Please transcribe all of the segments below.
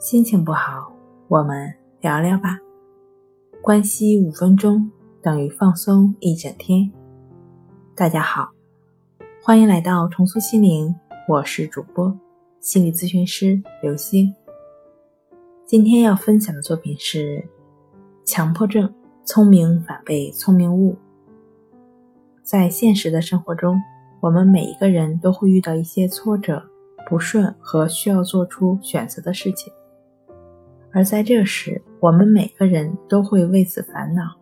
心情不好，我们聊聊吧。关系五分钟等于放松一整天。大家好，欢迎来到重塑心灵，我是主播心理咨询师刘星。今天要分享的作品是强迫症，聪明反被聪明误。在现实的生活中，我们每一个人都会遇到一些挫折、不顺和需要做出选择的事情。而在这时，我们每个人都会为此烦恼，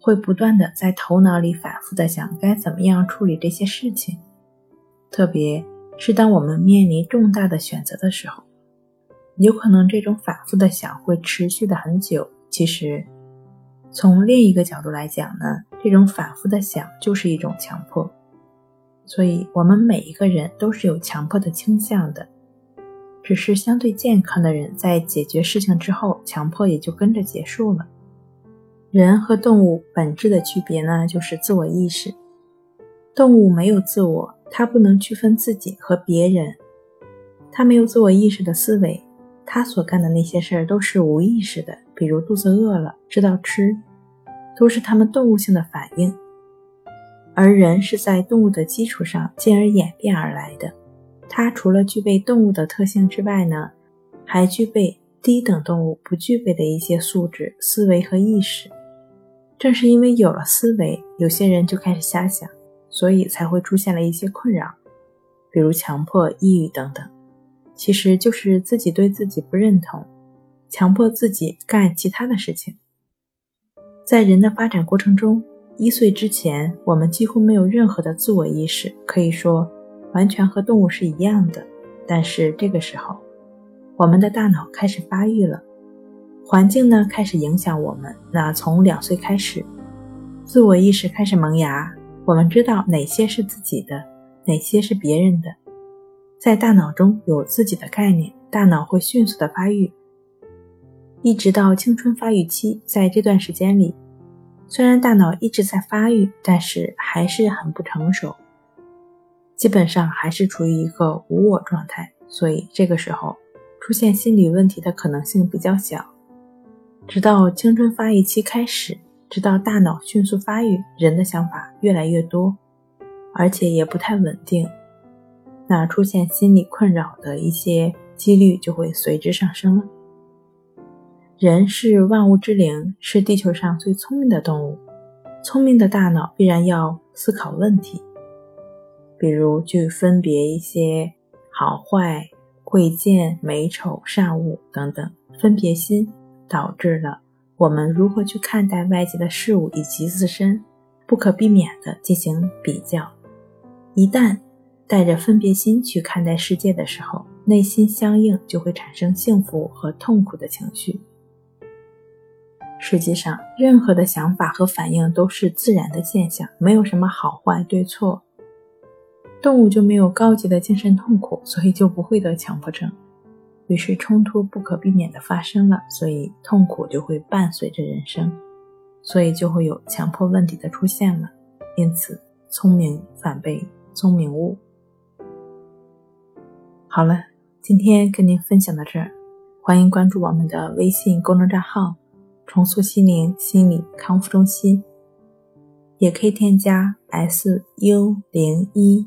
会不断的在头脑里反复的想该怎么样处理这些事情。特别是当我们面临重大的选择的时候，有可能这种反复的想会持续的很久。其实，从另一个角度来讲呢，这种反复的想就是一种强迫。所以，我们每一个人都是有强迫的倾向的。只是相对健康的人，在解决事情之后，强迫也就跟着结束了。人和动物本质的区别呢，就是自我意识。动物没有自我，它不能区分自己和别人，它没有自我意识的思维，它所干的那些事儿都是无意识的，比如肚子饿了知道吃，都是他们动物性的反应。而人是在动物的基础上，进而演变而来的。它除了具备动物的特性之外呢，还具备低等动物不具备的一些素质、思维和意识。正是因为有了思维，有些人就开始瞎想，所以才会出现了一些困扰，比如强迫、抑郁等等。其实就是自己对自己不认同，强迫自己干其他的事情。在人的发展过程中，一岁之前，我们几乎没有任何的自我意识，可以说。完全和动物是一样的，但是这个时候，我们的大脑开始发育了，环境呢开始影响我们。那从两岁开始，自我意识开始萌芽，我们知道哪些是自己的，哪些是别人的，在大脑中有自己的概念，大脑会迅速的发育，一直到青春发育期，在这段时间里，虽然大脑一直在发育，但是还是很不成熟。基本上还是处于一个无我状态，所以这个时候出现心理问题的可能性比较小。直到青春发育期开始，直到大脑迅速发育，人的想法越来越多，而且也不太稳定，那出现心理困扰的一些几率就会随之上升了。人是万物之灵，是地球上最聪明的动物，聪明的大脑必然要思考问题。比如去分别一些好坏、贵贱、美丑、善恶等等，分别心导致了我们如何去看待外界的事物以及自身，不可避免的进行比较。一旦带着分别心去看待世界的时候，内心相应就会产生幸福和痛苦的情绪。实际上，任何的想法和反应都是自然的现象，没有什么好坏对错。动物就没有高级的精神痛苦，所以就不会得强迫症。于是冲突不可避免的发生了，所以痛苦就会伴随着人生，所以就会有强迫问题的出现了。因此，聪明反被聪明误。好了，今天跟您分享到这儿，欢迎关注我们的微信公众账号“重塑心灵心理康复中心”，也可以添加 s u 零一。